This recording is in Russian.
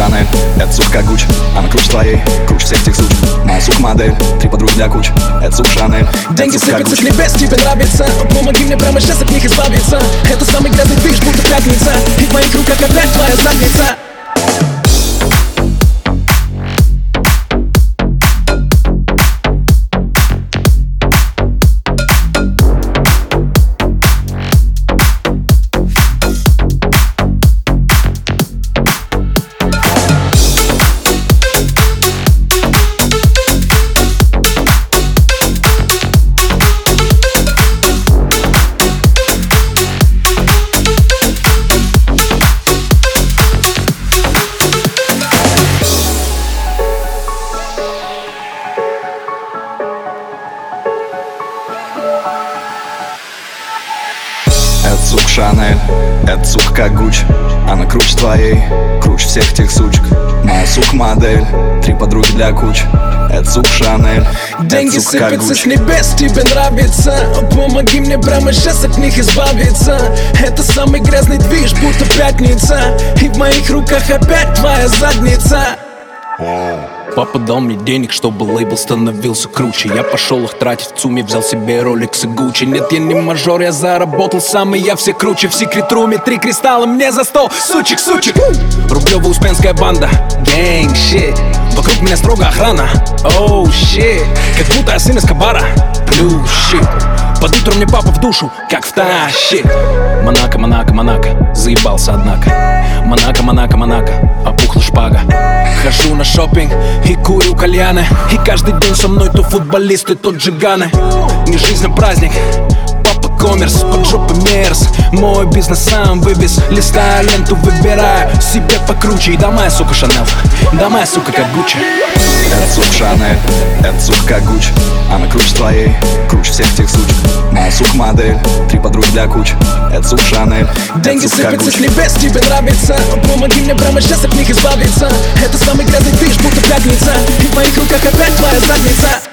Шанель, это сумка Гуч Она круче твоей, круче всех тех суч. Моя сука модель, три подруги для куч. Это сука Шанель, Деньги сыпятся с небес, тебе нравится. Помоги мне прямо сейчас от них избавиться. Это самый грязный движ, будто пятница. И в моих руках опять твоя задница Шанель, это сука как Гуч Она круче твоей, круче всех тех сучек. Моя сука модель, три подруги для куч. Это сука Шанель, Деньги это сука сыпятся с небес, тебе нравится. Помоги мне прямо сейчас от них избавиться. Это самый грязный движ, будто пятница. И в моих руках опять твоя задница Папа дал мне денег, чтобы лейбл становился круче. Я пошел их тратить в ЦУМе, взял себе роликс и Гуччи. Нет, я не мажор, я заработал сам, и я все круче. В секрет руме три кристалла мне за стол Сучек, сучек! Рублева успенская банда. Гэнг, щит Вокруг меня строго охрана. Оу, oh, щит Как будто я сын из кабара Плюс, щит под утро мне папа в душу, как втащит Монако, Монако, Монако, заебался однако. Монако, Монако, Монако, опухла шпага. Хожу на шопинг и курю кальяны. И каждый день со мной то футболисты, то джиганы. Не жизнь, а праздник. Папа коммерс, под жопы мерз. Мой бизнес сам вывез Листаю ленту, выбираю себе покруче. И да моя сука Шанел, да моя сука как Гуччи. Это сука Шанель, это сука как Гуч Она круче твоей, круче всех тех сучек. Моя сука модель, три подруги для куч. Это сука Шанель, Деньги сыпятся с небес, тебе нравится. Помоги мне прямо сейчас от них избавиться. Это самый грязный движ, будто пятница. И в моих руках опять твоя задница